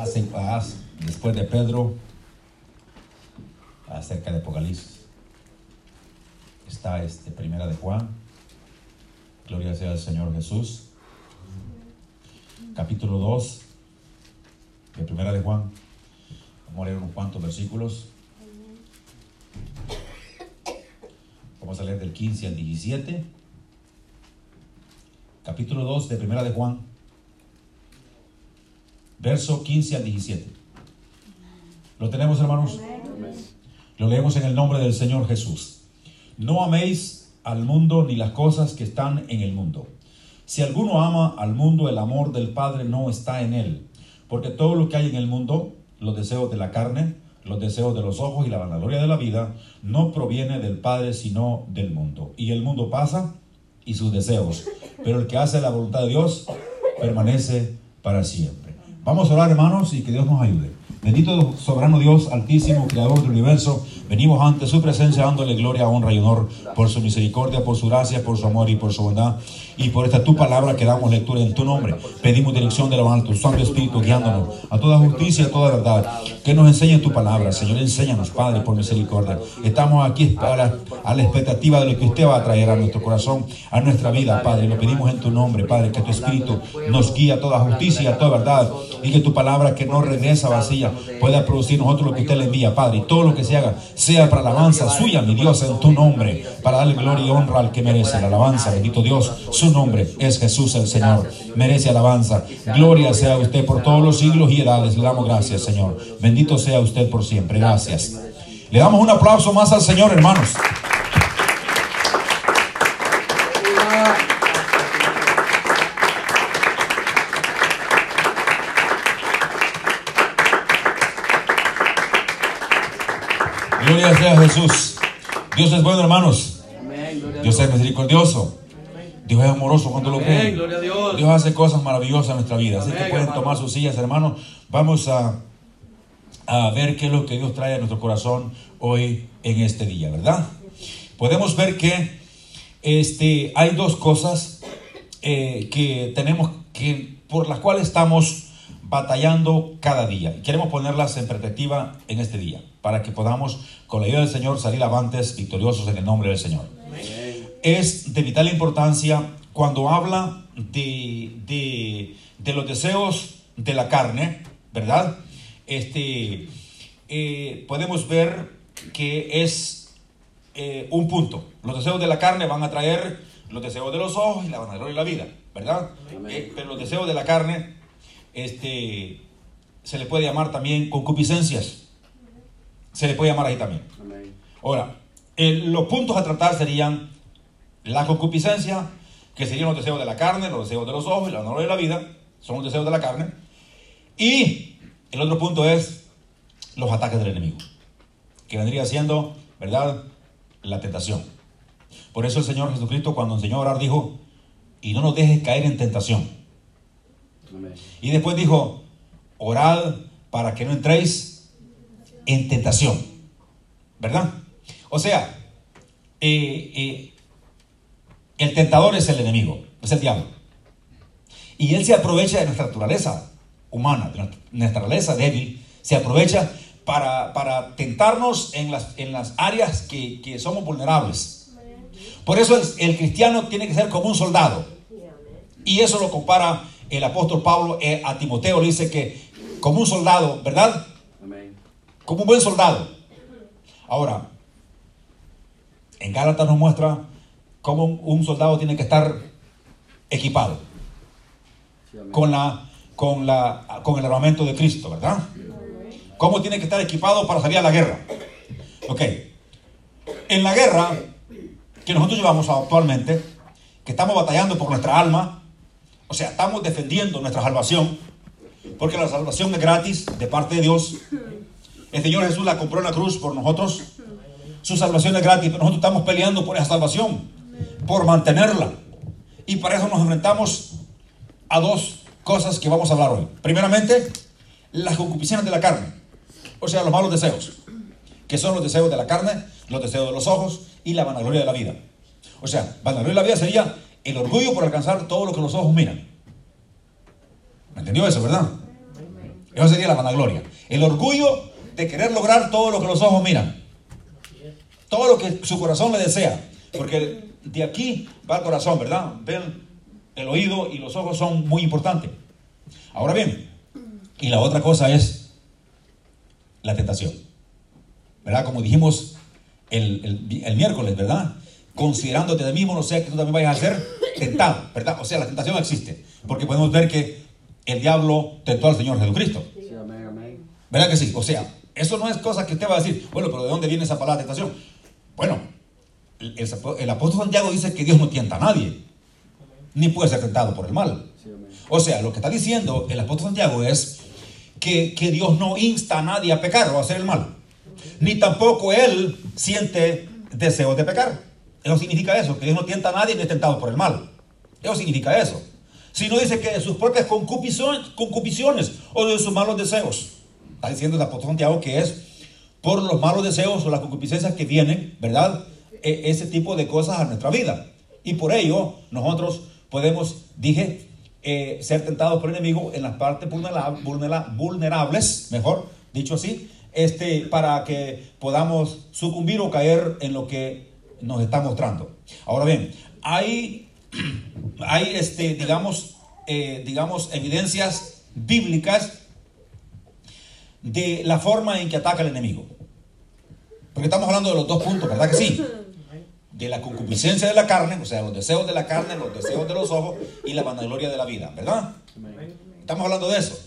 hace paz después de Pedro acerca de Apocalipsis. Está este primera de Juan. Gloria sea al Señor Jesús. Capítulo 2 de primera de Juan. Vamos a leer unos cuantos versículos. Vamos a leer del 15 al 17. Capítulo 2 de primera de Juan. Verso 15 al 17. ¿Lo tenemos, hermanos? Lo leemos en el nombre del Señor Jesús. No améis al mundo ni las cosas que están en el mundo. Si alguno ama al mundo, el amor del Padre no está en él. Porque todo lo que hay en el mundo, los deseos de la carne, los deseos de los ojos y la vanagloria de la vida, no proviene del Padre, sino del mundo. Y el mundo pasa y sus deseos. Pero el que hace la voluntad de Dios permanece para siempre. Vamos a orar, hermanos, y que Dios nos ayude. Bendito soberano Dios, altísimo, creador del universo, venimos ante su presencia dándole gloria, honra y honor por su misericordia, por su gracia, por su amor y por su bondad. Y por esta tu palabra que damos lectura en tu nombre. Pedimos dirección de lo alto, Santo Espíritu guiándonos a toda justicia y a toda verdad. Que nos enseñe tu palabra, Señor. Enséñanos, Padre, por misericordia. Estamos aquí a la, a la expectativa de lo que usted va a traer a nuestro corazón, a nuestra vida, Padre. Lo pedimos en tu nombre, Padre, que tu Espíritu nos guíe a toda justicia y a toda verdad. Y que tu palabra que no regresa vacía pueda producir nosotros lo que usted le envía, Padre. Y todo lo que se haga sea para la alabanza suya, mi Dios, en tu nombre. Para darle gloria y honra al que merece la alabanza. Bendito Dios, su nombre es Jesús el Señor. Merece alabanza. Gloria sea usted por todos los siglos y edades. Le damos gracias, Señor. Bendito sea usted por siempre. Gracias. Le damos un aplauso más al Señor, hermanos. Gloria sea a Jesús. Dios es bueno, hermanos. Dios es misericordioso. Dios es amoroso cuando lo creen. Dios hace cosas maravillosas en nuestra vida. Así que pueden tomar sus sillas, hermanos. Vamos a, a ver qué es lo que Dios trae a nuestro corazón hoy en este día, ¿verdad? Podemos ver que este, hay dos cosas eh, que tenemos que, por las cuales estamos batallando cada día. Y queremos ponerlas en perspectiva en este día, para que podamos, con la ayuda del Señor, salir avantes victoriosos en el nombre del Señor. Es de vital importancia cuando habla de, de, de los deseos de la carne, ¿verdad? Este, eh, podemos ver que es eh, un punto. Los deseos de la carne van a traer los deseos de los ojos y la vanagloria y la vida, ¿verdad? Eh, pero los deseos de la carne este, se le puede llamar también concupiscencias. Se le puede llamar ahí también. Ahora, los puntos a tratar serían la concupiscencia, que serían los deseos de la carne, los deseos de los ojos y la honor de la vida, son los deseos de la carne. Y el otro punto es los ataques del enemigo, que vendría siendo, ¿verdad?, la tentación. Por eso el Señor Jesucristo cuando enseñó a orar dijo, y no nos dejes caer en tentación. Y después dijo, orad para que no entréis en tentación. ¿Verdad? O sea, eh, eh, el tentador es el enemigo, es el diablo. Y él se aprovecha de nuestra naturaleza humana, de nuestra naturaleza débil, se aprovecha para, para tentarnos en las, en las áreas que, que somos vulnerables. Por eso el, el, cristiano tiene que ser como un soldado. Y eso lo compara el apóstol Pablo eh, a Timoteo, le dice que como un soldado, ¿verdad? Como un buen soldado. Ahora, en Gálatas nos muestra cómo un soldado tiene que estar equipado con, la, con, la, con el armamento de Cristo, ¿verdad? ¿Cómo tiene que estar equipado para salir a la guerra? Ok. En la guerra que nosotros llevamos actualmente, que estamos batallando por nuestra alma, o sea, estamos defendiendo nuestra salvación, porque la salvación es gratis de parte de Dios. El Señor Jesús la compró en la cruz por nosotros. Su salvación es gratis, pero nosotros estamos peleando por esa salvación, por mantenerla. Y para eso nos enfrentamos a dos cosas que vamos a hablar hoy. Primeramente, las concupiscencias de la carne, o sea, los malos deseos, que son los deseos de la carne, los deseos de los ojos y la vanagloria de la vida. O sea, vanagloria de la vida sería el orgullo por alcanzar todo lo que los ojos miran. ¿Me entendió eso, verdad? Eso sería la vanagloria. El orgullo de querer lograr todo lo que los ojos miran. Todo lo que su corazón le desea. Porque de aquí va el corazón, ¿verdad? Ven, el oído y los ojos son muy importantes. Ahora bien, y la otra cosa es la tentación. ¿Verdad? Como dijimos el, miércoles, ¿verdad? Considerándote de mismo, no sea que tú también vayas a ser tentado, ¿verdad? O sea, la tentación existe. Porque podemos ver que el diablo tentó al Señor Jesucristo. ¿Verdad que sí? O sea, eso no es cosa que usted va a decir, bueno, pero ¿de dónde viene esa palabra tentación? Bueno, el, apóstol Santiago dice que Dios no tienta a nadie, ni puede ser tentado por el mal. O sea, lo que está diciendo el apóstol Santiago es que, que Dios no insta a nadie a pecar o a hacer el mal, ni tampoco él siente deseos de pecar. Eso significa eso, que Dios no tienta a nadie ni es tentado por el mal. Eso significa eso. Si no dice que de sus propias concupisciones o de sus malos deseos. Está diciendo el apóstol Santiago que es por los malos deseos o las concupiscencias que vienen, ¿verdad? E, ese tipo de cosas a nuestra vida. Y por ello nosotros podemos, dije, eh, ser tentados por el enemigo en las partes vulnerables, mejor dicho así, este, para que podamos sucumbir o caer en lo que nos está mostrando. Ahora bien, hay, hay este, digamos, eh, digamos, evidencias bíblicas de la forma en que ataca el enemigo. Porque estamos hablando de los dos puntos, ¿verdad que sí? De la concupiscencia de la carne, o sea, los deseos de la carne, los deseos de los ojos y la vanagloria de la vida, ¿verdad? Estamos hablando de eso.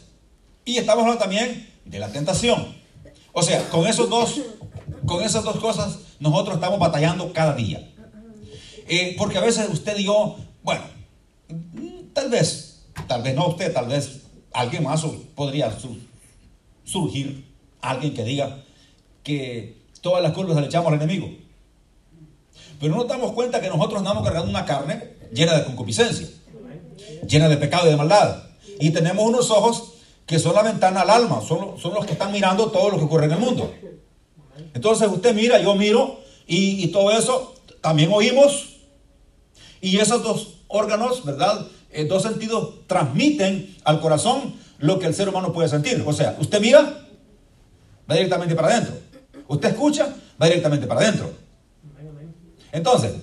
Y estamos hablando también de la tentación. O sea, con esos dos, con esas dos cosas nosotros estamos batallando cada día. Eh, porque a veces usted y yo, bueno, tal vez, tal vez no usted, tal vez alguien más podría surgir, alguien que diga que todas las culpas le echamos al enemigo. Pero no nos damos cuenta que nosotros andamos cargando una carne llena de concupiscencia, llena de pecado y de maldad. Y tenemos unos ojos que son la ventana al alma, son, los que están mirando todo lo que ocurre en el mundo. Entonces usted mira, yo miro, y, todo eso también oímos. Y esos dos órganos, ¿verdad? Eh, dos sentidos transmiten al corazón lo que el ser humano puede sentir. O sea, usted mira, va directamente para adentro. Usted escucha, va directamente para adentro. Entonces,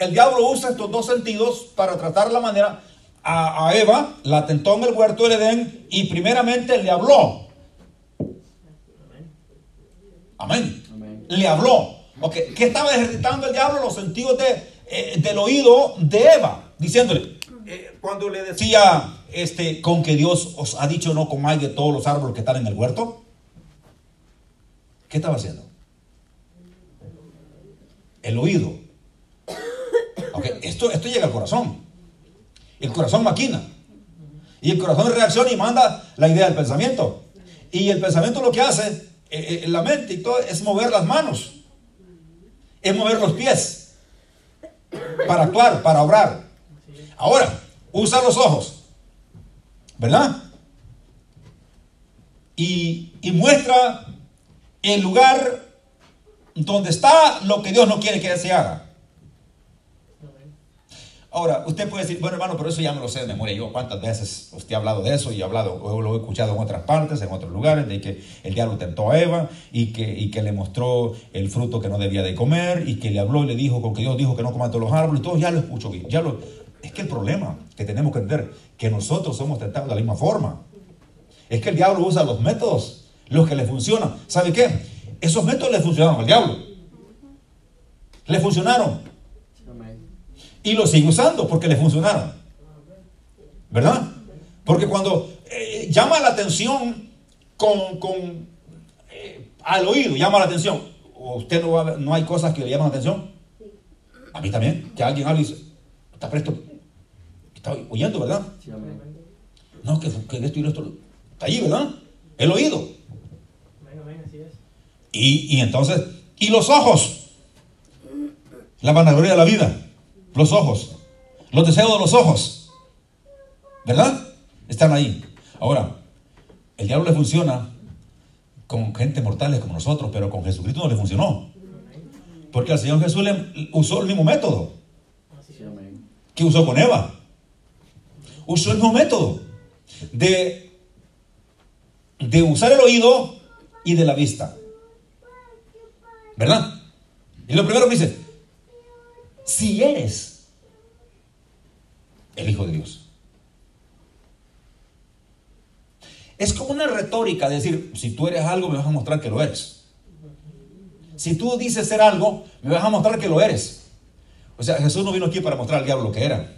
el diablo usa estos dos sentidos para tratar la manera a, Eva, la tentó en el huerto del Edén y primeramente le habló. Amén. Le habló. Okay. ¿Qué estaba ejercitando el diablo? Los sentidos de, eh, del oído de Eva, diciéndole, eh, cuando le decía, este, con que Dios os ha dicho no comáis de todos los árboles que están en el huerto. ¿Qué estaba haciendo? El oído esto, esto llega al corazón. El corazón maquina. Y el corazón reacciona y manda la idea del pensamiento. Y el pensamiento lo que hace, eh, eh, la mente y todo, es mover las manos. Es mover los pies. Para actuar, para obrar. Ahora, usa los ojos. ¿Verdad? Y, y muestra el lugar donde está lo que Dios no quiere que se haga. Ahora, usted puede decir, bueno hermano, pero eso ya me lo sé de memoria. Yo cuántas veces usted ha hablado de eso y he hablado, o lo he escuchado en otras partes, en otros lugares, de que el diablo tentó a Eva y que, y que le mostró el fruto que no debía de comer y que le habló y le dijo con que Dios dijo que no coma todos los árboles. Todo ya lo escucho bien. Ya lo, es que el problema que tenemos que entender que nosotros somos tentados de la misma forma. Es que el diablo usa los métodos, los que le funcionan. ¿Sabe qué? Esos métodos le funcionaron al diablo. Le funcionaron. Y lo sigue usando porque le funcionaron. ¿Verdad? Porque cuando eh, llama la atención con, con eh, al oído, llama la atención. ¿Usted no, va no hay cosas que le llaman la atención? A mí también. Que alguien habla y dice, está presto. Está oyendo, ¿verdad? No, que, que esto y esto. Está ahí, ¿verdad? El oído. Y, y entonces, y los ojos. La vanagloria de la vida. Los ojos. Los deseos de los ojos. ¿Verdad? Están ahí. Ahora, el diablo le funciona con gente mortales como nosotros, pero con Jesucristo no le funcionó. Porque al Señor Jesús le usó el mismo método que usó con Eva. Usó el mismo método de de usar el oído y de la vista. ¿Verdad? Y lo primero que dice, si eres el Hijo de Dios. Es como una retórica, decir, si tú eres algo, me vas a mostrar que lo eres. Si tú dices ser algo, me vas a mostrar que lo eres. O sea, Jesús no vino aquí para mostrar al diablo lo que era.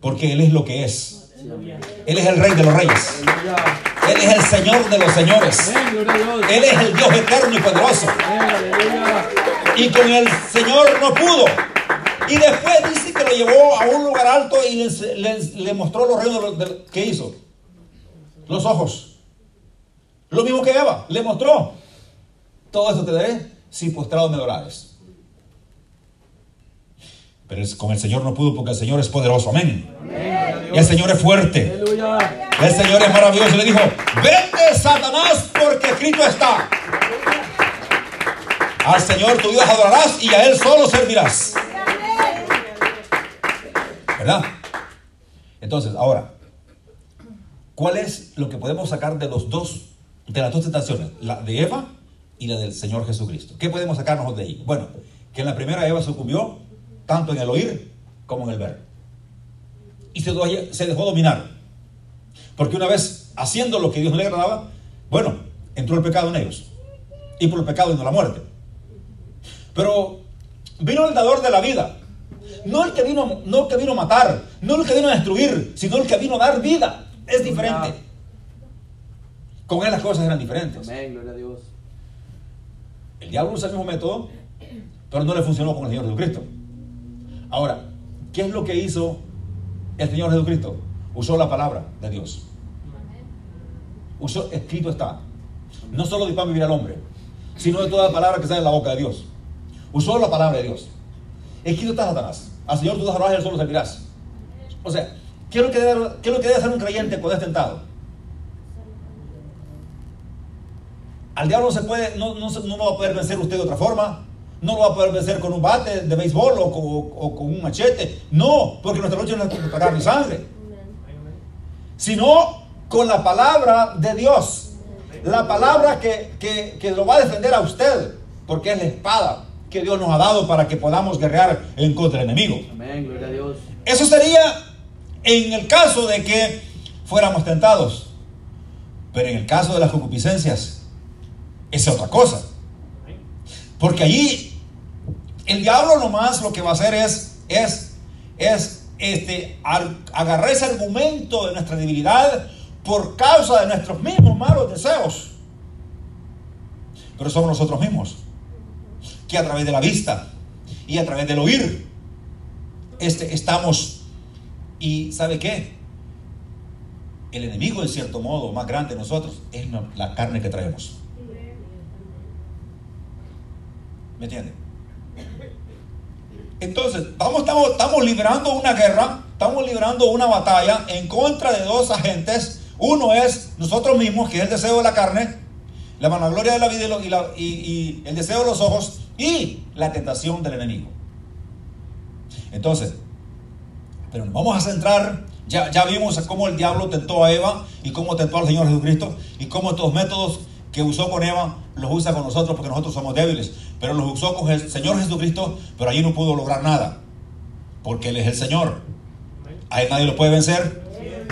Porque Él es lo que es. Él es el rey de los reyes. Él es el Señor de los señores. Él es el Dios eterno y poderoso. Y con el Señor no pudo. Y después dice que lo llevó a un lugar alto y le, mostró los reinos que hizo. Los ojos. Lo mismo que Eva, le mostró. Todo esto te daré si postrado me adorares. Pero con el Señor no pudo porque el Señor es poderoso. Amén. El Señor es fuerte. El Señor es maravilloso. Le dijo, vete Satanás porque escrito está. Al Señor tu Dios adorarás y a Él solo servirás. ¿Verdad? Entonces, ahora, ¿cuál es lo que podemos sacar de los dos, de las dos tentaciones? La de Eva y la del Señor Jesucristo. ¿Qué podemos sacarnos de ahí? Bueno, que en la primera Eva sucumbió tanto en el oír como en el ver. Y se, dejó dominar. Porque una vez haciendo lo que Dios le agradaba, bueno, entró el pecado en ellos. Y por el pecado vino la muerte. Pero vino el dador de la vida. No el que vino, no el que vino a matar, no el que vino a destruir, sino el que vino a dar vida. Es diferente. Con él las cosas eran diferentes. El diablo usa el mismo método, pero no le funcionó con el Señor Jesucristo. Ahora, ¿qué es lo que hizo el Señor Jesucristo? Usó la palabra de Dios. Usó, escrito está. No solo de pan vivir al hombre, sino de toda palabra que sale de la boca de Dios. Usó la palabra de Dios. Escrito está Satanás. Al Señor tú dejarás y al solo servirás. O sea, ¿qué es, lo que debe, ¿qué es lo que hacer un creyente cuando es tentado? Al diablo no se puede, no, no, no va a poder vencer usted de otra forma. No lo va a poder vencer con un bate de béisbol o con, un machete. No, porque nuestra lucha no es contra carne y sangre. Sino con la palabra de Dios. La palabra que, lo va a defender a usted. Porque es la espada que Dios nos ha dado para que podamos guerrear en contra del enemigo. Amén, gloria a Dios. Eso sería en el caso de que fuéramos tentados. Pero en el caso de las concupiscencias, es otra cosa. Porque allí el diablo nomás lo que va a hacer es, es, es este, agarrar ese argumento de nuestra debilidad por causa de nuestros mismos malos deseos. Pero somos nosotros mismos que a través de la vista y a través del oír este, estamos. ¿Y sabe qué? El enemigo, en cierto modo, más grande de nosotros es la carne que traemos. ¿Me entiende? Entonces, estamos, estamos, estamos librando una guerra, estamos librando una batalla en contra de dos agentes. Uno es nosotros mismos, que es el deseo de la carne, la vanagloria de la vida y, y el deseo de los ojos, y la tentación del enemigo. Entonces, pero nos vamos a centrar, ya, ya vimos cómo el diablo tentó a Eva y cómo tentó al Señor Jesucristo y cómo estos métodos que usó con Eva los usa con nosotros porque nosotros somos débiles pero los usó con el Señor Jesucristo, pero allí no pudo lograr nada, porque Él es el Señor. A Él nadie lo puede vencer,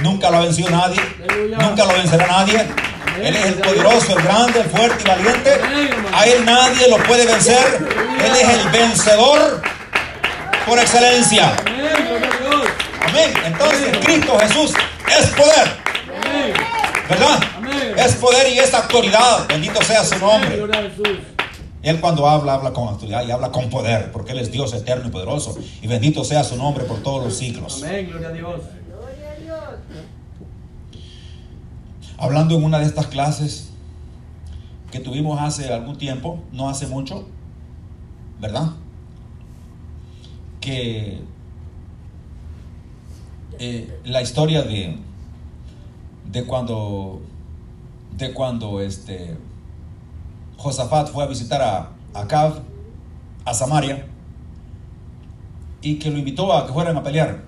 nunca lo ha vencido nadie, nunca lo vencerá nadie. Él es el poderoso, el grande, el fuerte y valiente. A Él nadie lo puede vencer. Él es el vencedor por excelencia. Amén. Entonces Cristo Jesús es poder. ¿Verdad? Es poder y es autoridad. Bendito sea su nombre. Él cuando habla, habla con autoridad y habla con poder, porque Él es Dios eterno y poderoso. Y bendito sea su nombre por todos los siglos. Amén, gloria a Dios. Hablando en una de estas clases que tuvimos hace algún tiempo, no hace mucho, ¿verdad? Que eh, la historia de, de cuando, de cuando este, Josafat fue a visitar a Acab, a Samaria, y que lo invitó a que fueran a pelear.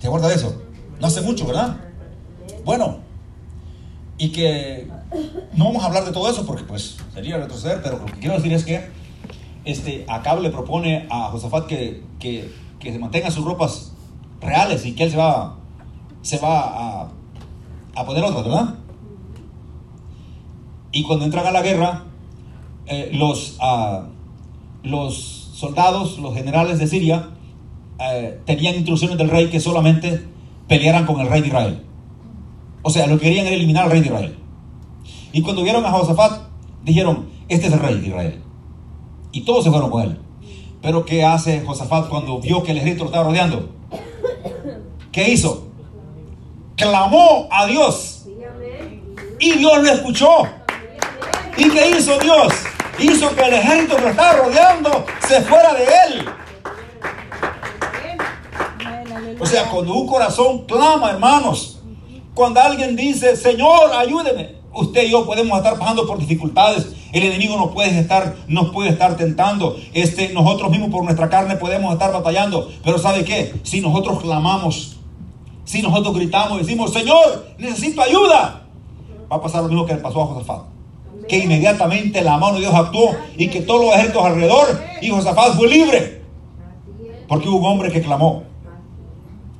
¿Te acuerdas de eso? No hace mucho, ¿verdad? Bueno, y que no vamos a hablar de todo eso porque pues sería retroceder, pero lo que quiero decir es que este, Acab le propone a Josafat que, que, que se mantenga sus ropas reales y que él se va, se va a, a poner otras, ¿verdad? Y cuando entran a la guerra, eh, los, ah, los soldados, los generales de Siria, eh, tenían instrucciones del rey que solamente pelearan con el rey de Israel. O sea, lo que querían era eliminar al rey de Israel. Y cuando vieron a Josafat, dijeron, este es el rey de Israel. Y todos se fueron con él. Pero ¿qué hace Josafat cuando vio que el ejército lo estaba rodeando? ¿Qué hizo? Clamó a Dios. Y Dios lo escuchó. ¿Y qué hizo Dios? Hizo que el ejército que lo estaba rodeando se fuera de él. O sea, cuando un corazón clama, hermanos, cuando alguien dice, Señor, ayúdeme, usted y yo podemos estar pasando por dificultades. El enemigo nos puede estar, nos puede estar tentando. Este, nosotros mismos por nuestra carne podemos estar batallando. Pero ¿sabe qué? Si nosotros clamamos, si nosotros gritamos, decimos, Señor, necesito ayuda, va a pasar lo mismo que le pasó a Josafat. Que inmediatamente la mano de Dios actuó y que todos los ejércitos alrededor y Josafat fue libre. Porque hubo un hombre que clamó.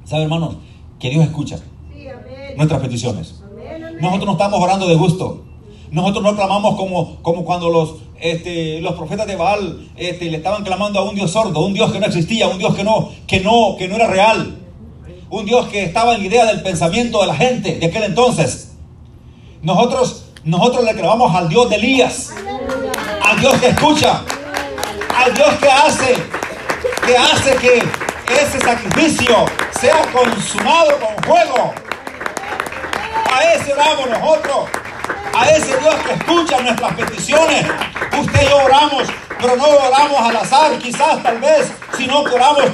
¿Sabe, hermanos? Que Dios escucha nuestras peticiones. Nosotros no estamos orando de gusto. Nosotros no clamamos como, como cuando los, este, los profetas de Baal este, le estaban clamando a un Dios sordo, un Dios que no existía, un Dios que no, que no, que no era real. Un Dios que estaba en la idea del pensamiento de la gente de aquel entonces. Nosotros, nosotros le clamamos al Dios de Elías, al Dios que escucha, al Dios que hace, que hace que ese sacrificio sea consumado con fuego. A ese oramos nosotros. A ese Dios que escucha nuestras peticiones. Usted y yo oramos, pero no oramos al azar, quizás, tal vez, sino que oramos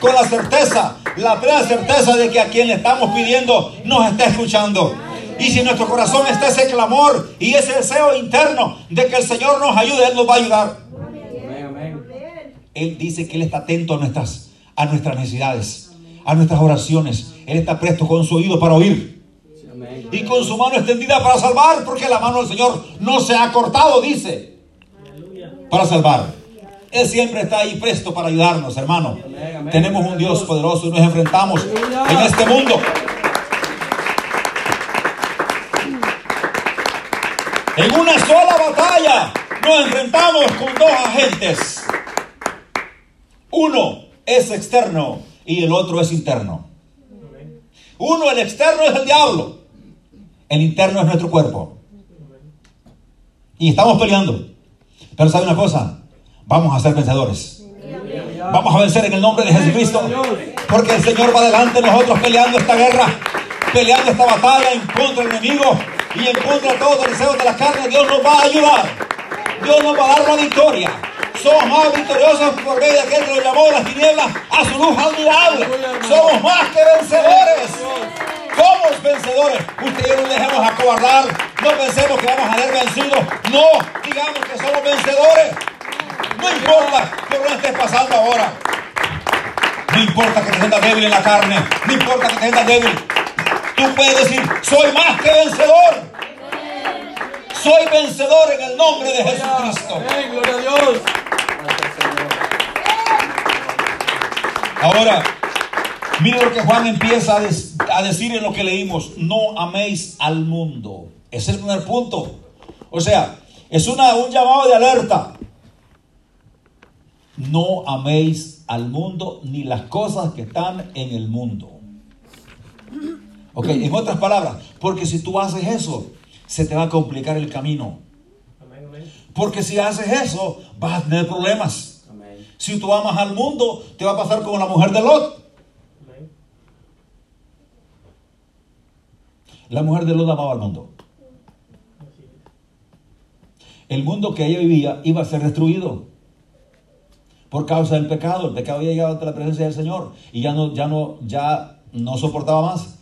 con la certeza, la plena certeza de que a quien le estamos pidiendo nos está escuchando. Y si en nuestro corazón está ese clamor y ese deseo interno de que el Señor nos ayude, Él nos va a ayudar. Él dice que Él está atento a nuestras, a nuestras necesidades, a nuestras oraciones. Él está presto con su oído para oír y con su mano extendida para salvar, porque la mano del Señor no se ha cortado, dice, para salvar. Él siempre está ahí presto para ayudarnos, hermano. Tenemos un Dios poderoso y nos enfrentamos en este mundo. En una sola batalla nos enfrentamos con dos agentes. Uno es externo y el otro es interno. Uno, el externo es el diablo. El interno es nuestro cuerpo. Y estamos peleando. Pero sabe una cosa, vamos a ser vencedores. Vamos a vencer en el nombre de Jesucristo. Porque el Señor va adelante nosotros peleando esta guerra, peleando esta batalla en contra del enemigo y en contra de todos los deseos de la carne. Dios nos va a ayudar. Dios nos va a dar la victoria. Somos más victoriosos por medio de aquel que nos llamó de las tinieblas a su luz admirable. Somos más que vencedores. Somos vencedores. Usted y yo no dejemos acobardar. No pensemos que vamos a ser vencidos. No, digamos que somos vencedores. No importa que estés pasando ahora. No importa que te sientas débil en la carne. No importa que te sientas débil. Tú puedes decir, soy más que vencedor. Soy vencedor en el nombre de Jesucristo. Gloria a Dios. Ahora, mire lo que Juan empieza a, decir en lo que leímos. No améis al mundo. Ese es el primer punto. O sea, es una, un llamado de alerta. No améis al mundo ni las cosas que están en el mundo. Ok, en otras palabras, porque si tú haces eso, se te va a complicar el camino. Porque si haces eso, vas a tener problemas. Si tú amas al mundo, te va a pasar como la mujer de Lot. La mujer de Lot amaba al mundo. El mundo que ella vivía iba a ser destruido por causa del pecado. El pecado había llegado ante la presencia del Señor y ya no, ya no, ya no soportaba más.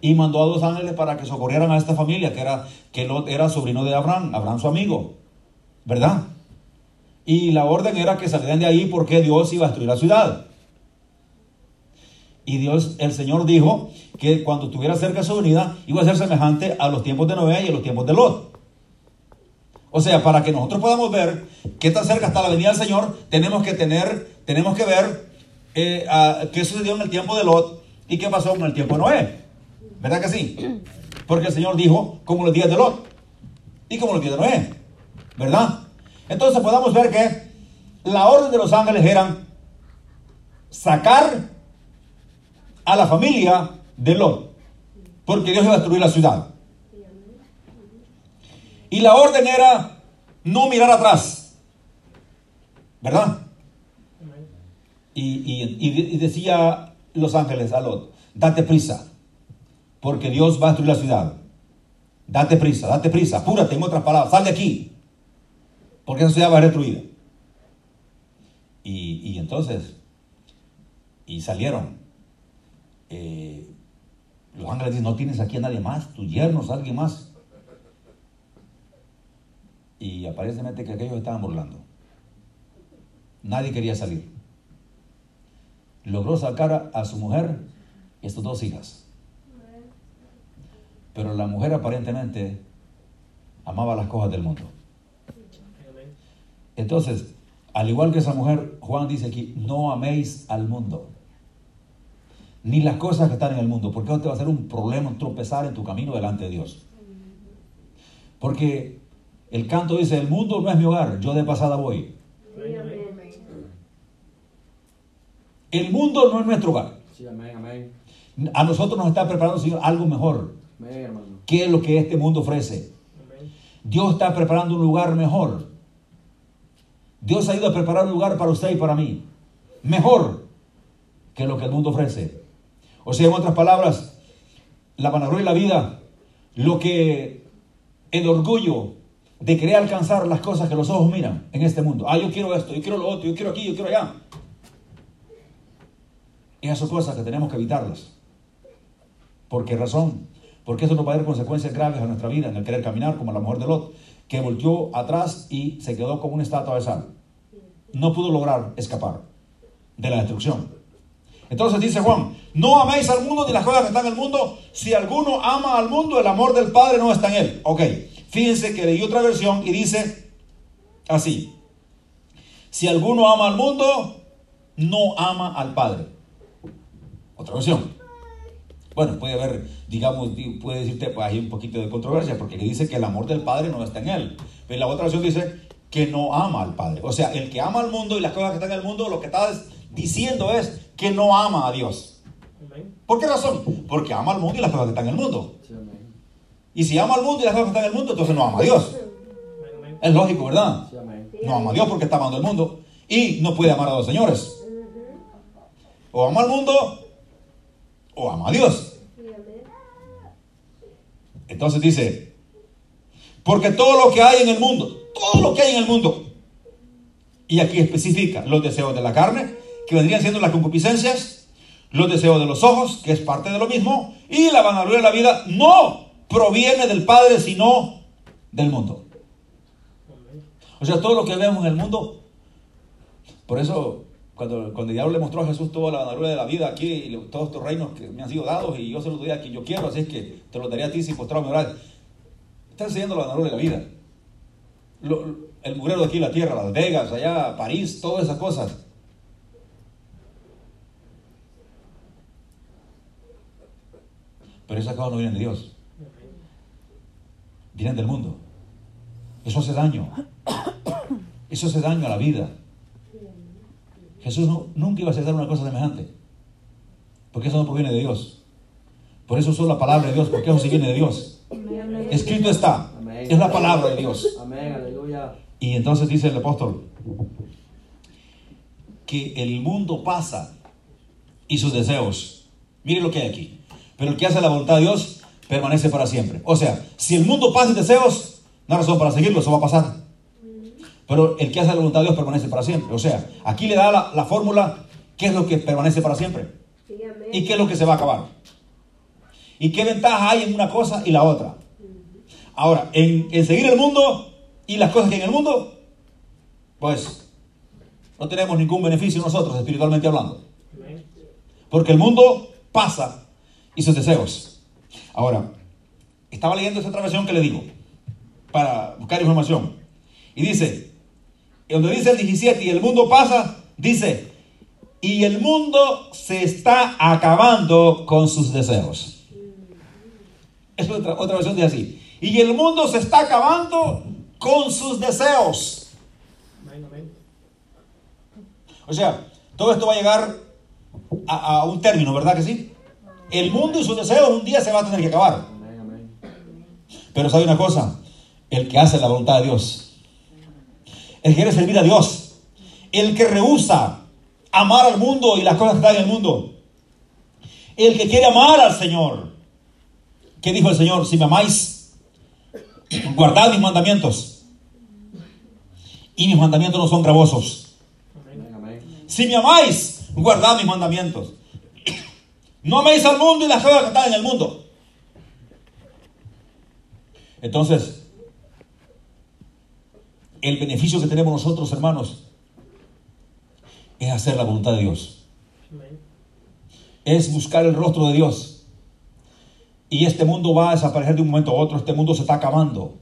Y mandó a dos ángeles para que socorrieran a esta familia, que era, que Lot era sobrino de Abraham, Abraham su amigo, ¿verdad? Y la orden era que salieran de ahí porque Dios iba a destruir la ciudad. Y Dios, el Señor dijo que cuando estuviera cerca de su venida iba a ser semejante a los tiempos de Noé y a los tiempos de Lot. O sea, para que nosotros podamos ver qué tan cerca está la venida del Señor, tenemos que tener, tenemos que ver eh, qué sucedió en el tiempo de Lot y qué pasó en el tiempo de Noé. ¿Verdad que sí? Porque el Señor dijo como los días de Lot y como los días de Noé. ¿Verdad? Entonces podamos ver que la orden de los ángeles eran sacar a la familia de Lot, porque Dios iba a destruir la ciudad. Y la orden era no mirar atrás, ¿verdad? Y, decía los ángeles a Lot, date prisa, porque Dios va a destruir la ciudad. Date prisa, date prisa, apúrate en otras palabras, sal de aquí, porque esa ciudad va a ser destruida. Y, entonces, y salieron. Eh, los ángeles dicen, no tienes aquí a nadie más, tus yernos, alguien más. Y aparentemente que aquellos estaban burlando. Nadie quería salir. Logró sacar a, su mujer y sus dos hijas. Pero la mujer aparentemente amaba las cosas del mundo. Entonces, al igual que esa mujer, Juan dice aquí, no améis al mundo, ni las cosas que están en el mundo, porque eso te va a ser un problema, tropezar en tu camino delante de Dios. Porque el canto dice, el mundo no es mi hogar, yo de pasada voy. El mundo no es nuestro hogar. A nosotros nos está preparando, Señor, algo mejor. ¿Qué es lo que este mundo ofrece? Dios está preparando un lugar mejor. Dios ha ido a preparar un lugar para usted y para mí. Mejor que lo que el mundo ofrece. O sea, en otras palabras, la vanagloria y la vida, lo que el orgullo de querer alcanzar las cosas que los ojos miran en este mundo. Ah, yo quiero esto, yo quiero lo otro, yo quiero aquí, yo quiero allá. Esas son cosas que tenemos que evitarlas. ¿Por qué razón? Porque eso nos va a dar consecuencias graves a nuestra vida en el querer caminar como la mujer de Lot que volteó atrás y se quedó como una estatua de sal. No pudo lograr escapar de la destrucción. Entonces dice Juan, no améis al mundo ni las cosas que están en el mundo. Si alguno ama al mundo, el amor del Padre no está en él. Ok, fíjense que leí otra versión y dice así. Si alguno ama al mundo, no ama al Padre. Otra versión. Bueno, puede haber, digamos, puede decirte, pues hay un poquito de controversia, porque dice que el amor del Padre no está en él. Pero la otra versión dice que no ama al Padre. O sea, el que ama al mundo y las cosas que están en el mundo, lo que está diciendo es que no ama a Dios. ¿Por qué razón? Porque ama al mundo y las cosas que están en el mundo. Y si ama al mundo y las cosas que están en el mundo, entonces no ama a Dios. Es lógico, ¿verdad? No ama a Dios porque está amando el mundo. Y no puede amar a los señores. O ama al mundo o ama a Dios. Entonces dice, porque todo lo que hay en el mundo, todo lo que hay en el mundo, y aquí especifica los deseos de la carne, que vendrían siendo las concupiscencias, los deseos de los ojos, que es parte de lo mismo, y la vanagloria de la vida no proviene del Padre, sino del mundo. O sea, todo lo que vemos en el mundo, por eso cuando, cuando el diablo le mostró a Jesús toda la vanagloria de la vida aquí, y todos estos reinos que me han sido dados, y yo se los doy a quien yo quiero, así es que te los daría a ti si postrado me orar. Está enseñando la vanagloria de la vida. el murero de aquí, la tierra, Las Vegas, allá, París, todas esas cosas. Pero esas cosas no vienen de Dios. Vienen del mundo. Eso hace daño. Eso hace daño a la vida. Jesús nunca iba a hacer una cosa semejante. Porque eso no proviene de Dios. Por eso usó la palabra de Dios, porque eso sí viene de Dios. Escrito está. Es la palabra de Dios. Y entonces dice el apóstol que el mundo pasa y sus deseos. Mire lo que hay aquí. Pero el que hace la voluntad de Dios permanece para siempre. O sea, si el mundo pasa y deseos, no hay razón para seguirlo, eso va a pasar. Pero el que hace la voluntad de Dios permanece para siempre. O sea, aquí le da la, fórmula, ¿qué es lo que permanece para siempre? ¿Y qué es lo que se va a acabar? ¿Y qué ventaja hay en una cosa y la otra? Ahora, en, seguir el mundo y las cosas que hay en el mundo, pues no tenemos ningún beneficio nosotros, espiritualmente hablando. Porque el mundo pasa y sus deseos. Ahora, estaba leyendo esta otra versión que le digo, para buscar información. Y dice, donde dice el 17, y el mundo pasa, dice, y el mundo se está acabando con sus deseos. Es otra, otra versión dice así. Y el mundo se está acabando con sus deseos. O sea, todo esto va a llegar a, un término, ¿verdad que sí? El mundo y sus deseos un día se va a tener que acabar. Pero sabe una cosa, el que hace la voluntad de Dios, el que quiere servir a Dios, el que rehúsa amar al mundo y las cosas que están en el mundo, el que quiere amar al Señor. ¿Qué dijo el Señor? Si me amáis, guardad mis mandamientos. Y mis mandamientos no son gravosos. Si me amáis, guardad mis mandamientos. No améis al mundo y las cosas que están en el mundo. Entonces, el beneficio que tenemos nosotros, hermanos, es hacer la voluntad de Dios. Es buscar el rostro de Dios. Y este mundo va a desaparecer de un momento a otro. Este mundo se está acabando.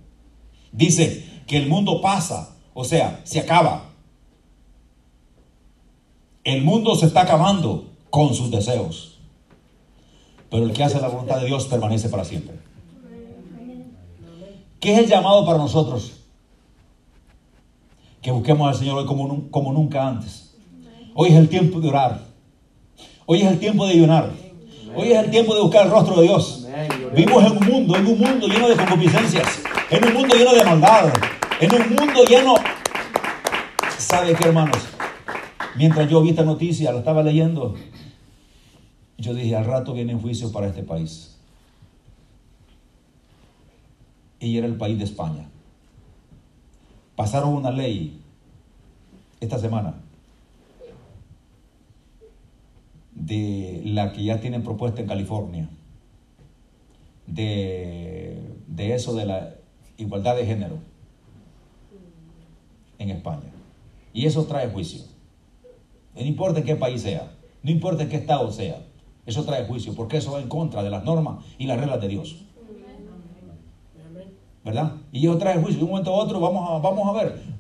Dice que el mundo pasa, o sea, se acaba. El mundo se está acabando con sus deseos. Pero el que hace la voluntad de Dios permanece para siempre. ¿Qué es el llamado para nosotros? Que busquemos al Señor hoy como, nunca antes. Hoy es el tiempo de orar. Hoy es el tiempo de ayunar. Hoy es el tiempo de buscar el rostro de Dios. Vivimos en un mundo, en un mundo lleno de concupiscencias, en un mundo lleno de maldad, en un mundo lleno... ¿Sabe qué, hermanos? Mientras yo vi esta noticia, la estaba leyendo, yo dije, al rato viene juicio para este país. Y era el país de España. Pasaron una ley esta semana de la que ya tienen propuesta en California, de, de eso de la igualdad de género en España. Y eso trae juicio. No importa en qué país sea, no importa en qué estado sea, eso trae juicio, porque eso va en contra de las normas y las reglas de Dios. ¿Verdad? Y eso trae juicio. De un momento a otro vamos a, vamos a ver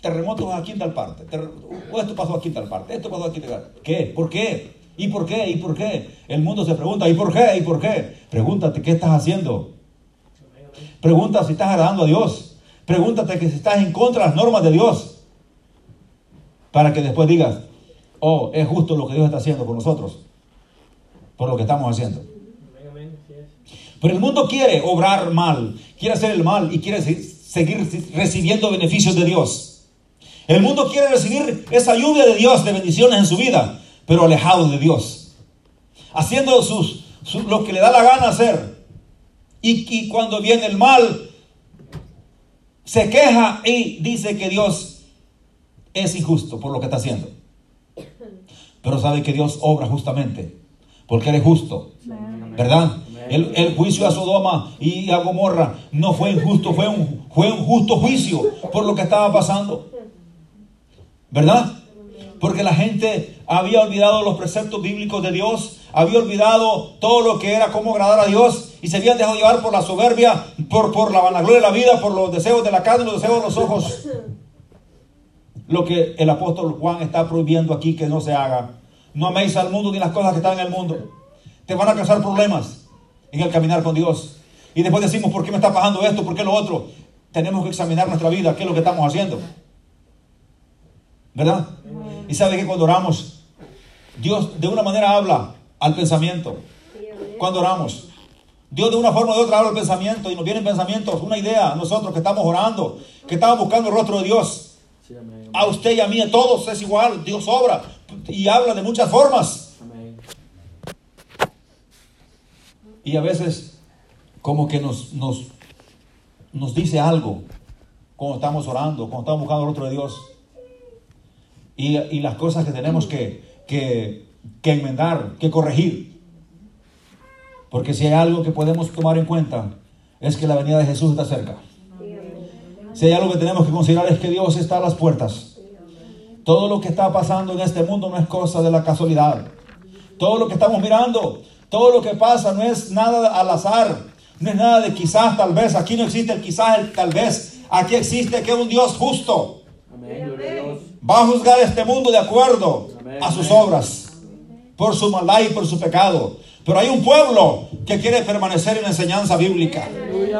terremotos aquí en tal parte, esto pasó aquí en tal parte, esto pasó aquí en tal parte. ¿Qué? ¿Por qué? ¿Y por qué? ¿Y por qué? El mundo se pregunta, ¿y por qué? ¿Y por qué? Pregúntate qué estás haciendo. Pregunta si estás agradando a Dios. Pregúntate que si estás en contra de las normas de Dios. Para que después digas, oh, es justo lo que Dios está haciendo con nosotros, por lo que estamos haciendo. Pero el mundo quiere obrar mal, quiere hacer el mal y quiere seguir recibiendo beneficios de Dios. El mundo quiere recibir esa lluvia de Dios, de bendiciones en su vida, pero alejado de Dios. Haciendo sus, lo que le da la gana hacer. Y, y cuando viene el mal, se queja y dice que Dios es injusto por lo que está haciendo. Pero sabe que Dios obra justamente, porque Él es justo, ¿verdad? El, juicio a Sodoma y a Gomorra no fue injusto, fue un, fue un justo juicio por lo que estaba pasando, ¿verdad? Porque la gente había olvidado los preceptos bíblicos de Dios, había olvidado todo lo que era cómo agradar a Dios y se habían dejado llevar por la soberbia, por, por la vanagloria de la vida, por los deseos de la carne los deseos de los ojos lo que el apóstol Juan está prohibiendo aquí que no se haga. No améis al mundo ni las cosas que están en el mundo. Te van a causar problemas en el caminar con Dios. Y después decimos, ¿por qué me está pasando esto? ¿Por qué lo otro? Tenemos que examinar nuestra vida, qué es lo que estamos haciendo. ¿Verdad? Y sabe que cuando oramos, Dios de una manera habla al pensamiento. Cuando oramos. Dios de una forma o de otra habla al pensamiento y nos vienen pensamientos, una idea, nosotros que estamos orando, que estamos buscando el rostro de Dios. A usted y a mí, a todos es igual. Dios obra y habla de muchas formas. Y a veces como que nos, nos, nos dice algo cuando estamos orando, cuando estamos buscando el otro de Dios. Y, y, las cosas que tenemos que, que, que enmendar, que corregir. Porque si hay algo que podemos tomar en cuenta, es que la venida de Jesús está cerca. Si hay algo que tenemos que considerar es que Dios está a las puertas. Todo lo que está pasando en este mundo no es cosa de la casualidad. Todo lo que estamos mirando, todo lo que pasa no es nada al azar, no es nada de quizás, tal vez. Aquí no existe el quizás, el tal vez. Aquí existe que un Dios justo. Va a juzgar este mundo de acuerdo a sus obras, por su maldad y por su pecado. Pero hay un pueblo que quiere permanecer en la enseñanza bíblica.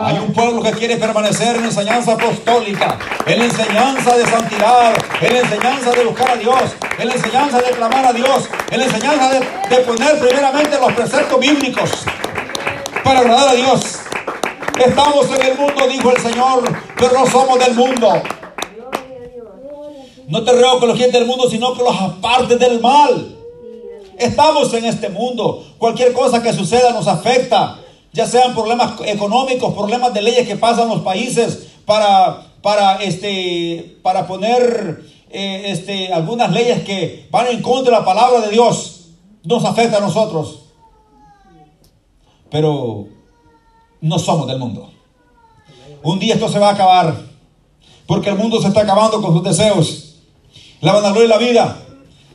Hay un pueblo que quiere permanecer en la enseñanza apostólica, en la enseñanza de santidad, en la enseñanza de buscar a Dios, en la enseñanza de clamar a Dios, en la enseñanza de, poner primeramente los preceptos bíblicos para agradar a Dios. Estamos en el mundo, dijo el Señor, pero no somos del mundo. No te ruego que los quieres del mundo, sino que los apartes del mal. Estamos en este mundo. Cualquier cosa que suceda nos afecta. Ya sean problemas económicos, problemas de leyes que pasan los países para, para, este, para poner eh, este, algunas leyes que van en contra de la palabra de Dios. Nos afecta a nosotros. Pero no somos del mundo. Un día esto se va a acabar. Porque el mundo se está acabando con sus deseos. La vanagloria y la vida.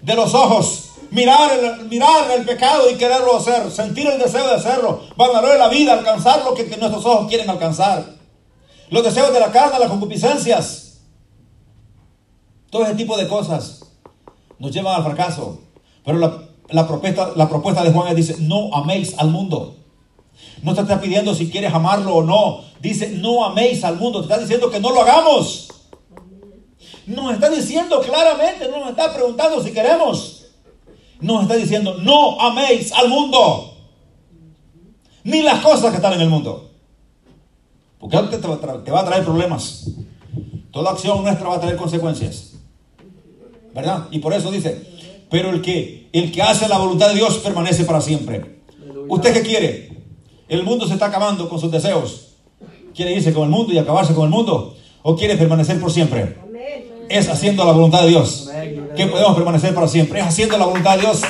De los ojos mirar el, mirar el pecado y quererlo hacer, sentir el deseo de hacerlo, valorar la vida, alcanzar lo que, nuestros ojos quieren alcanzar. Los deseos de la carne, las concupiscencias, todo ese tipo de cosas nos llevan al fracaso. Pero la, la, propuesta, la propuesta de Juan dice, no améis al mundo. No te está pidiendo si quieres amarlo o no. Dice, no améis al mundo. Te está diciendo que no lo hagamos. Nos está diciendo claramente, no nos está preguntando si queremos nos está diciendo, no améis al mundo, ni las cosas que están en el mundo. Porque te, te, te va a traer problemas. Toda acción nuestra va a traer consecuencias. ¿Verdad? Y por eso dice, pero el que, el que hace la voluntad de Dios permanece para siempre. ¿Usted qué quiere? El mundo se está acabando con sus deseos. ¿Quiere irse con el mundo y acabarse con el mundo? ¿O quiere permanecer por siempre? Es haciendo la voluntad de Dios que podemos permanecer para siempre. Es haciendo la voluntad de Dios.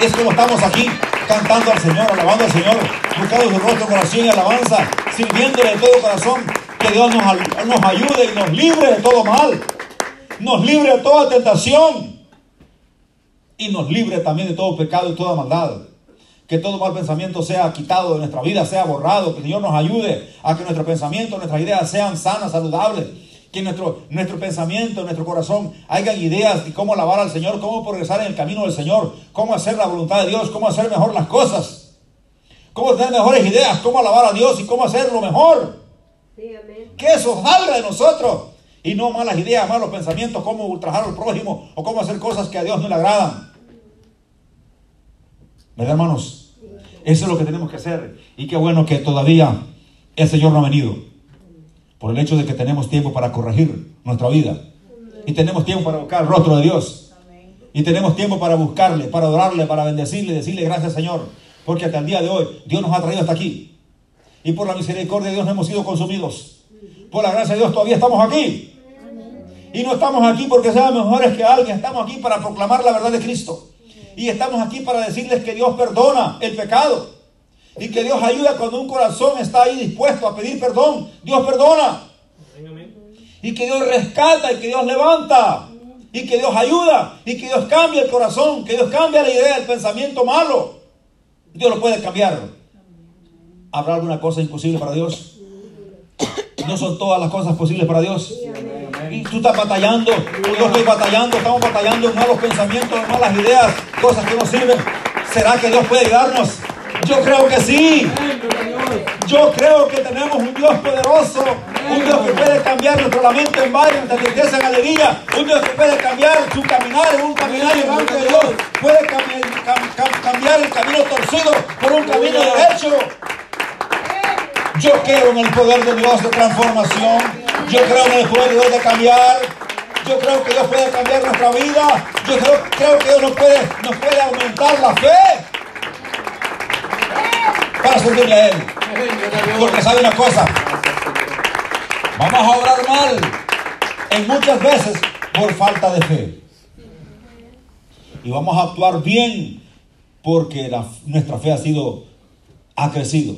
Es como estamos aquí cantando al Señor, alabando al Señor, buscando su rostro, corazón y alabanza, sirviéndole de todo corazón. Que Dios nos, ayude y nos libre de todo mal. Nos libre de toda tentación. Y nos libre también de todo pecado y toda maldad. Que todo mal pensamiento sea quitado de nuestra vida, sea borrado. Que el Señor nos ayude a que nuestro pensamiento, nuestras ideas sean sanas, saludables que nuestro, nuestro pensamiento, nuestro corazón hayan ideas de cómo alabar al Señor, cómo progresar en el camino del Señor, cómo hacer la voluntad de Dios, cómo hacer mejor las cosas, cómo tener mejores ideas, cómo alabar a Dios y cómo hacerlo mejor. Que eso salga de nosotros y no malas ideas, malos pensamientos, cómo ultrajar al prójimo o cómo hacer cosas que a Dios no le agradan. ¿Verdad, hermanos? Eso es lo que tenemos que hacer. Y qué bueno que todavía el Señor no ha venido por el hecho de que tenemos tiempo para corregir nuestra vida. Y tenemos tiempo para buscar el rostro de Dios. Y tenemos tiempo para buscarle, para adorarle, para bendecirle, decirle gracias Señor. Porque hasta el día de hoy Dios nos ha traído hasta aquí. Y por la misericordia de Dios no hemos sido consumidos. Por la gracia de Dios todavía estamos aquí. Y no estamos aquí porque seamos mejores que alguien. Estamos aquí para proclamar la verdad de Cristo. Y estamos aquí para decirles que Dios perdona el pecado. Y que Dios ayuda cuando un corazón está ahí dispuesto a pedir perdón. Dios perdona. Y que Dios rescata y que Dios levanta. Y que Dios ayuda. Y que Dios cambia el corazón. Que Dios cambia la idea, el pensamiento malo. Dios lo puede cambiar. ¿Habrá alguna cosa imposible para Dios? No son todas las cosas posibles para Dios. Y tú estás batallando, yo estoy batallando, estamos batallando en malos pensamientos, en malas ideas, cosas que no sirven. ¿Será que Dios puede ayudarnos? Yo creo que sí. Yo creo que tenemos un Dios poderoso, un Dios que puede cambiar nuestro lamento en barrio, nuestra tristeza en alegría, un Dios que puede cambiar su caminar, un caminar en de Dios, puede cambiar el camino torcido por un camino derecho. Yo creo en el poder de Dios de transformación, yo creo en el poder de Dios de cambiar, yo creo que Dios puede cambiar nuestra vida, yo creo, que Dios nos puede aumentar la fe para servirle a Él. Porque sabe una cosa, vamos a obrar mal en muchas veces por falta de fe. Y vamos a actuar bien porque nuestra fe ha sido, ha crecido.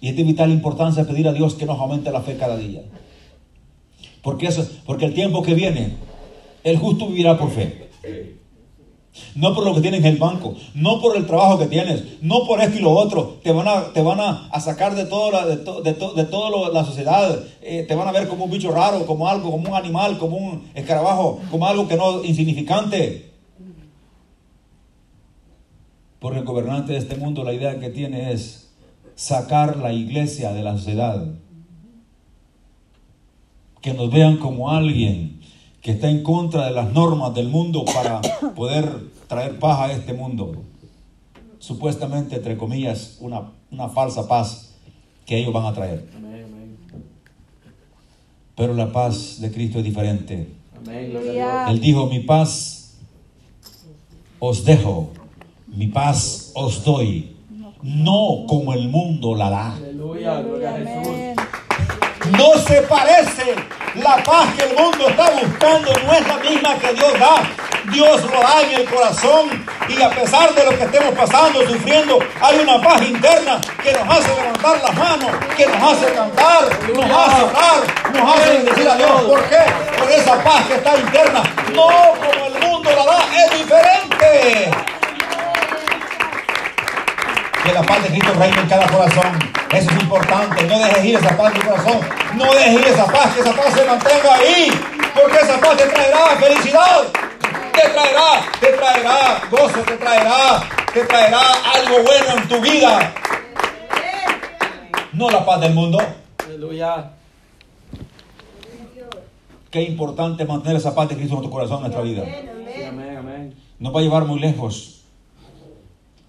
Y es de vital importancia pedir a Dios que nos aumente la fe cada día. Porque, eso, porque el tiempo que viene, el justo vivirá por fe. No por lo que tienes en el banco, no por el trabajo que tienes, no por esto y lo otro. Te van a, te van a, sacar de toda de, de, de toda la sociedad. Eh, te van a ver como un bicho raro, como algo, como un animal, como un escarabajo, como algo que no insignificante. Porque el gobernante de este mundo la idea que tiene es sacar la iglesia de la sociedad. Que nos vean como alguien que está en contra de las normas del mundo para poder traer paz a este mundo. Supuestamente, entre comillas, una, una falsa paz que ellos van a traer. Pero la paz de Cristo es diferente. Él dijo, mi paz os dejo, mi paz os doy, no como el mundo la da. No se parece la paz que el mundo está buscando no es la misma que Dios da. Dios lo da en el corazón y a pesar de lo que estemos pasando, sufriendo, hay una paz interna que nos hace levantar las manos, que nos hace cantar, nos hace orar, nos hace decir a Dios. ¿Por qué? Por esa paz que está interna. No como el mundo la da, es diferente. Que la paz de Cristo reine en cada corazón. Eso es importante. No dejes ir esa paz en tu corazón. No dejes ir esa paz, que esa paz se mantenga ahí. Porque esa paz te traerá felicidad. Te traerá, te traerá gozo, te traerá, te traerá algo bueno en tu vida. No la paz del mundo. Aleluya. Qué importante mantener esa paz de Cristo en tu corazón en nuestra vida. Nos va a llevar muy lejos.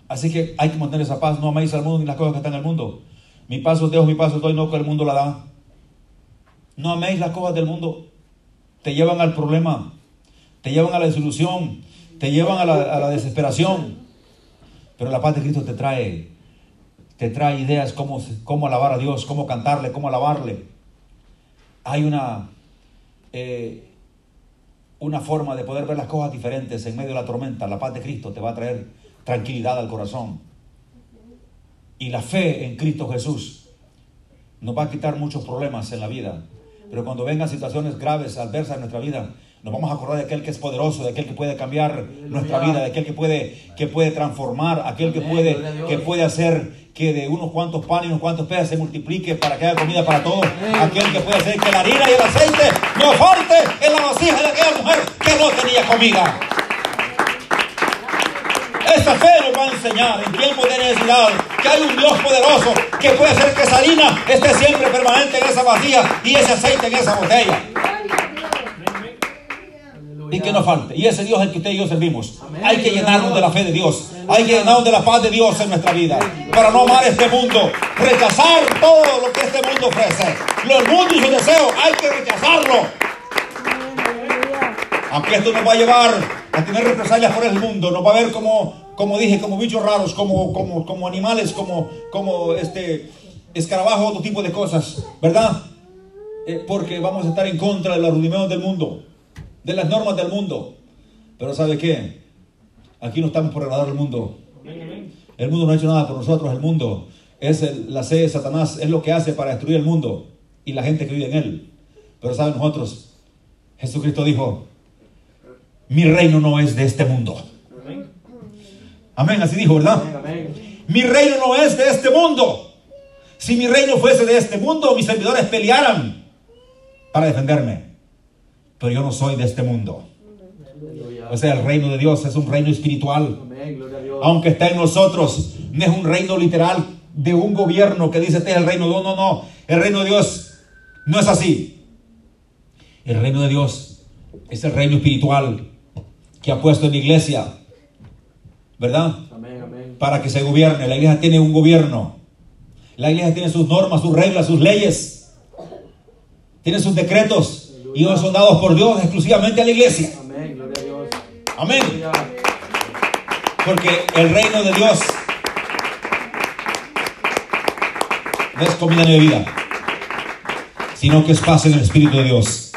Así que hay que mantener esa paz. No améis al mundo ni las cosas que están en el mundo. Mi paso dejo, mi paso doy, no que el mundo la da. No améis las cosas del mundo. Te llevan al problema, te llevan a la desilusión, te llevan a la, desesperación. Pero la paz de Cristo te trae, te trae ideas cómo, cómo alabar a Dios, cómo cantarle, cómo alabarle. Hay una, eh, una forma de poder ver las cosas diferentes en medio de la tormenta. La paz de Cristo te va a traer tranquilidad al corazón. Y la fe en Cristo Jesús nos va a quitar muchos problemas en la vida. Pero cuando vengan situaciones graves, adversas en nuestra vida, nos vamos a acordar de aquel que es poderoso, de aquel que puede cambiar nuestra vida, de aquel que puede, que puede transformar, aquel que puede, que puede hacer que de unos cuantos panes y unos cuantos peces se multiplique para que haya comida para todos. Aquel que puede hacer que la harina y el aceite no falte en la vasija de aquella mujer que no tenía comida. Esta fe nos va a enseñar en tiempos de necesidad que hay un Dios poderoso que puede hacer que esa harina esté siempre permanente en esa vacía y ese aceite en esa botella. Y que no falte. Y ese Dios es el que usted y yo servimos. Hay que llenarnos de la fe de Dios. Hay que llenarnos de la paz de Dios en nuestra vida. Para no amar este mundo. Rechazar todo lo que este mundo ofrece. Los mundos y sus deseos. Hay que rechazarlo. Aunque esto nos va a llevar a tener represalias por el mundo. Nos va a ver como como dije, como bichos raros, como, como, como animales, como, como este, escarabajos, otro tipo de cosas, ¿verdad? Eh, porque vamos a estar en contra de los rudimentos del mundo, de las normas del mundo. Pero ¿sabe qué? Aquí no estamos por agradar al mundo. El mundo no ha hecho nada por nosotros, el mundo es la sede de Satanás, es lo que hace para destruir el mundo y la gente que vive en él. Pero ¿saben nosotros? Jesucristo dijo, mi reino no es de este mundo. Amén, así dijo, ¿verdad? Mi reino no es de este mundo. Si mi reino fuese de este mundo, mis servidores pelearan para defenderme. Pero yo no soy de este mundo. O sea, el reino de Dios es un reino espiritual. Aunque está en nosotros, no es un reino literal de un gobierno que dice este es el reino. No, no, no. El reino de Dios no es así. El reino de Dios es el reino espiritual que ha puesto en la iglesia ¿verdad? Para que se gobierne. La iglesia tiene un gobierno. La iglesia tiene sus normas, sus reglas, sus leyes. Tiene sus decretos. Y ellos son dados por Dios exclusivamente a la iglesia. Amén. Gloria a Dios. Amén. Porque el reino de Dios no es comida ni bebida, sino que es paz en el Espíritu de Dios.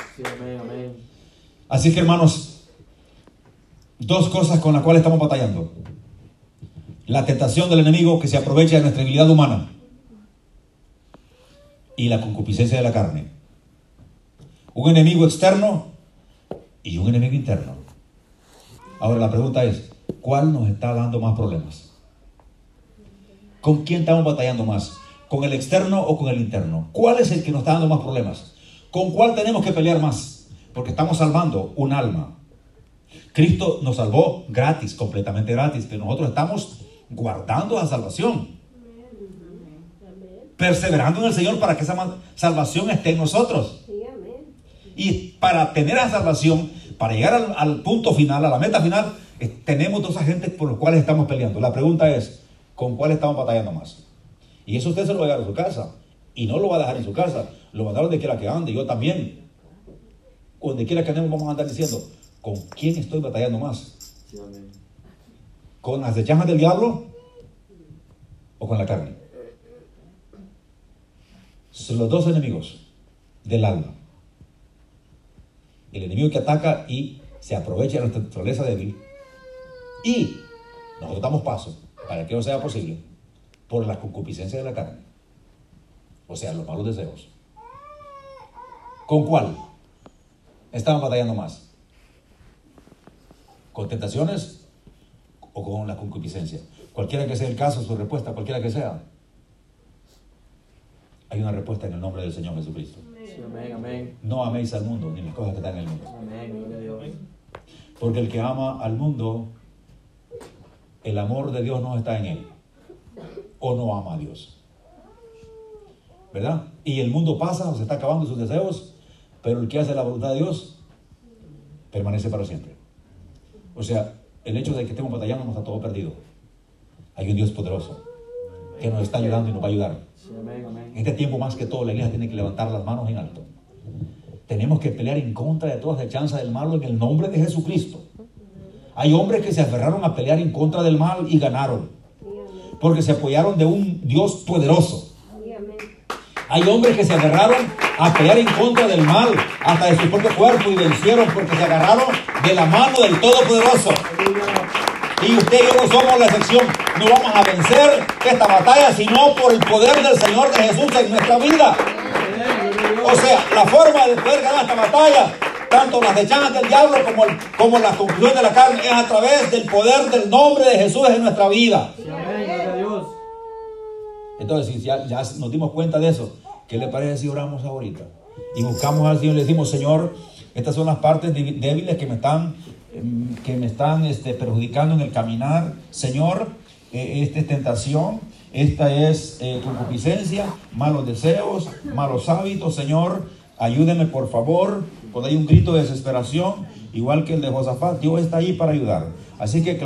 Así que hermanos, dos cosas con las cuales estamos batallando la tentación del enemigo que se aprovecha de nuestra debilidad humana y la concupiscencia de la carne. Un enemigo externo y un enemigo interno. Ahora la pregunta es, ¿cuál nos está dando más problemas? ¿Con quién estamos batallando más? ¿Con el externo o con el interno? ¿Cuál es el que nos está dando más problemas? ¿Con cuál tenemos que pelear más? Porque estamos salvando un alma. Cristo nos salvó gratis, completamente gratis, pero nosotros estamos guardando la salvación. Perseverando en el Señor para que esa salvación esté en nosotros. Y para tener esa salvación, para llegar al, punto final, a la meta final, tenemos dos agentes por los cuales estamos peleando. La pregunta es, ¿con cuál estamos batallando más? Y eso usted se lo va a llevar a su casa. Y no lo va a dejar en su casa. Lo va a dar donde quiera que ande. Yo también. Donde quiera que andemos vamos a andar diciendo, ¿con quién estoy batallando más? ¿Con las llamas del diablo o con la carne? Son los dos enemigos del alma. El enemigo que ataca y se aprovecha de nuestra naturaleza débil. Y nosotros damos paso para que no sea posible por la concupiscencia de la carne. O sea, los malos deseos. ¿Con cuál? Estaban batallando más. ¿Con tentaciones o con la concupiscencia? Cualquiera que sea el caso, su respuesta, cualquiera que sea. Hay una respuesta en el nombre del Señor Jesucristo. No améis al mundo ni las cosas que están en el mundo. Porque el que ama al mundo, el amor de Dios no está en él. O no ama a Dios. ¿Verdad? Y el mundo pasa, se está acabando sus deseos, pero el que hace la voluntad de Dios permanece para siempre. O sea, el hecho de que estemos batallando no está todo perdido. Hay un Dios poderoso que nos está ayudando y nos va a ayudar. En este tiempo más que todo la iglesia tiene que levantar las manos en alto. Tenemos que pelear en contra de todas las chanzas del mal en el nombre de Jesucristo. Hay hombres que se aferraron a pelear en contra del mal y ganaron. Porque se apoyaron de un Dios poderoso. Hay hombres que se agarraron a pelear en contra del mal, hasta de su propio cuerpo, y vencieron porque se agarraron de la mano del Todopoderoso. Y usted y yo no somos la excepción. No vamos a vencer esta batalla, sino por el poder del Señor de Jesús en nuestra vida. O sea, la forma de poder ganar esta batalla, tanto las dechanas del diablo como, como la conclusión de la carne, es a través del poder del nombre de Jesús en nuestra vida. Entonces, ya, ya, nos dimos cuenta de eso, ¿qué le parece si oramos ahorita? Y buscamos al Señor y le decimos, Señor, estas son las partes débiles que me están, em, que me están este, perjudicando en el caminar. Señor, eh, esta es tentación, esta es eh, concupiscencia, malos deseos, malos hábitos. Señor, ayúdeme por favor. Cuando hay un grito de desesperación, igual que el de Josafat, Dios está ahí para ayudar. Así que